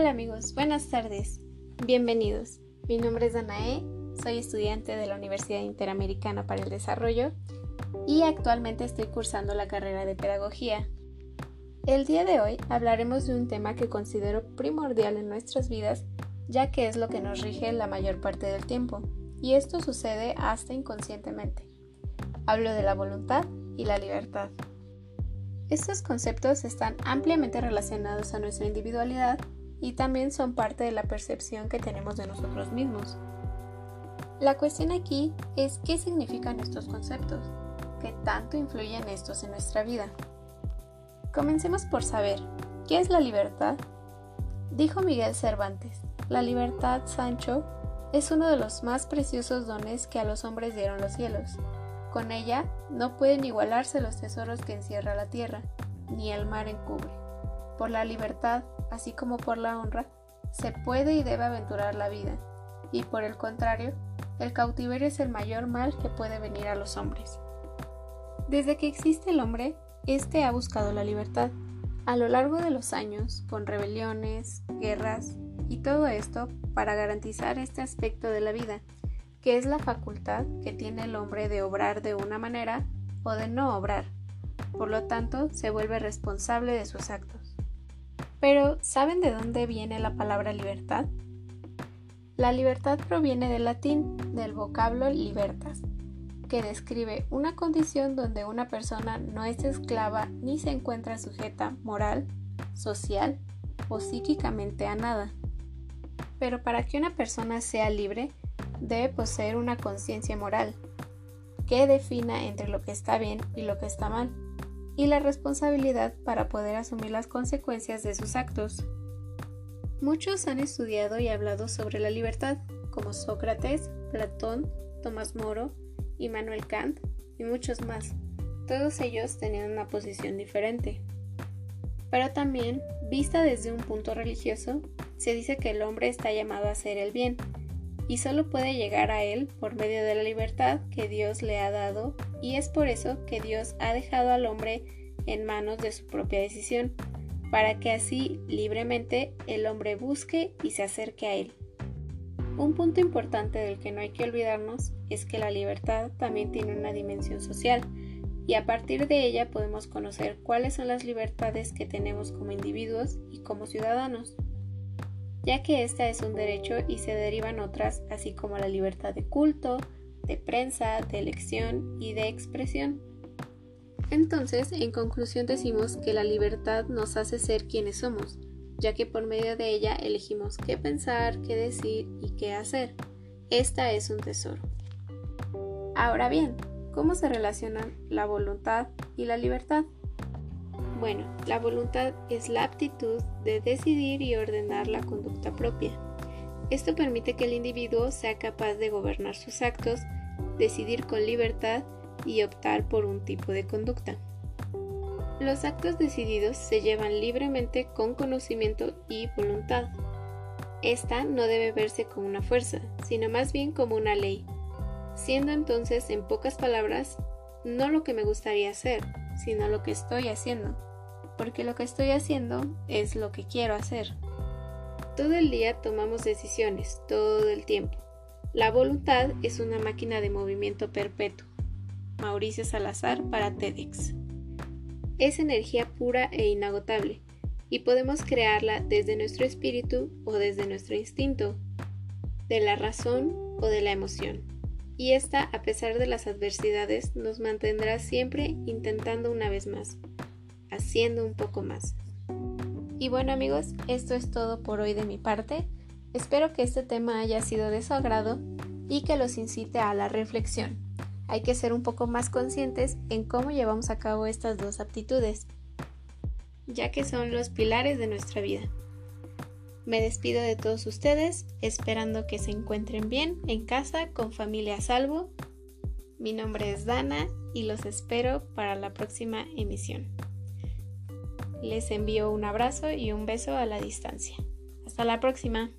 Hola amigos, buenas tardes, bienvenidos. Mi nombre es Danae, soy estudiante de la Universidad Interamericana para el Desarrollo y actualmente estoy cursando la carrera de Pedagogía. El día de hoy hablaremos de un tema que considero primordial en nuestras vidas ya que es lo que nos rige la mayor parte del tiempo, y esto sucede hasta inconscientemente. Hablo de la voluntad y la libertad. Estos conceptos están ampliamente relacionados a nuestra individualidad y también son parte de la percepción que tenemos de nosotros mismos. La cuestión aquí es qué significan estos conceptos, qué tanto influyen estos en nuestra vida. Comencemos por saber, ¿qué es la libertad? Dijo Miguel Cervantes, la libertad, Sancho, es uno de los más preciosos dones que a los hombres dieron los cielos. Con ella no pueden igualarse los tesoros que encierra la tierra, ni el mar encubre. Por la libertad, así como por la honra, se puede y debe aventurar la vida, y por el contrario, el cautiverio es el mayor mal que puede venir a los hombres. Desde que existe el hombre, éste ha buscado la libertad. A lo largo de los años, con rebeliones, guerras, y todo esto para garantizar este aspecto de la vida, que es la facultad que tiene el hombre de obrar de una manera o de no obrar. Por lo tanto, se vuelve responsable de sus actos. Pero, ¿saben de dónde viene la palabra libertad? La libertad proviene del latín, del vocablo libertas, que describe una condición donde una persona no es esclava ni se encuentra sujeta moral, social o psíquicamente a nada. Pero para que una persona sea libre, debe poseer una conciencia moral, que defina entre lo que está bien y lo que está mal, y la responsabilidad para poder asumir las consecuencias de sus actos. Muchos han estudiado y hablado sobre la libertad, como Sócrates, Platón, Tomás Moro, Immanuel Kant y muchos más. Todos ellos tenían una posición diferente. Pero también, vista desde un punto religioso, se dice que el hombre está llamado a hacer el bien y solo puede llegar a él por medio de la libertad que Dios le ha dado y es por eso que Dios ha dejado al hombre en manos de su propia decisión, para que así libremente el hombre busque y se acerque a él. Un punto importante del que no hay que olvidarnos es que la libertad también tiene una dimensión social, y a partir de ella podemos conocer cuáles son las libertades que tenemos como individuos y como ciudadanos ya que esta es un derecho y se derivan otras, así como la libertad de culto, de prensa, de elección y de expresión. Entonces, en conclusión decimos que la libertad nos hace ser quienes somos, ya que por medio de ella elegimos qué pensar, qué decir y qué hacer. Esta es un tesoro. Ahora bien, ¿cómo se relacionan la voluntad y la libertad? Bueno, la voluntad es la aptitud de decidir y ordenar la conducta propia. Esto permite que el individuo sea capaz de gobernar sus actos, decidir con libertad y optar por un tipo de conducta. Los actos decididos se llevan libremente con conocimiento y voluntad. Esta no debe verse como una fuerza, sino más bien como una ley, siendo entonces, en pocas palabras, no lo que me gustaría hacer, sino lo que estoy haciendo porque lo que estoy haciendo es lo que quiero hacer. Todo el día tomamos decisiones, todo el tiempo. La voluntad es una máquina de movimiento perpetuo. Mauricio Salazar para TEDx. Es energía pura e inagotable, y podemos crearla desde nuestro espíritu o desde nuestro instinto, de la razón o de la emoción. Y esta, a pesar de las adversidades, nos mantendrá siempre intentando una vez más haciendo un poco más. Y bueno amigos, esto es todo por hoy de mi parte. Espero que este tema haya sido de su agrado y que los incite a la reflexión. Hay que ser un poco más conscientes en cómo llevamos a cabo estas dos aptitudes, ya que son los pilares de nuestra vida. Me despido de todos ustedes, esperando que se encuentren bien en casa, con familia a salvo. Mi nombre es Dana y los espero para la próxima emisión. Les envío un abrazo y un beso a la distancia. Hasta la próxima.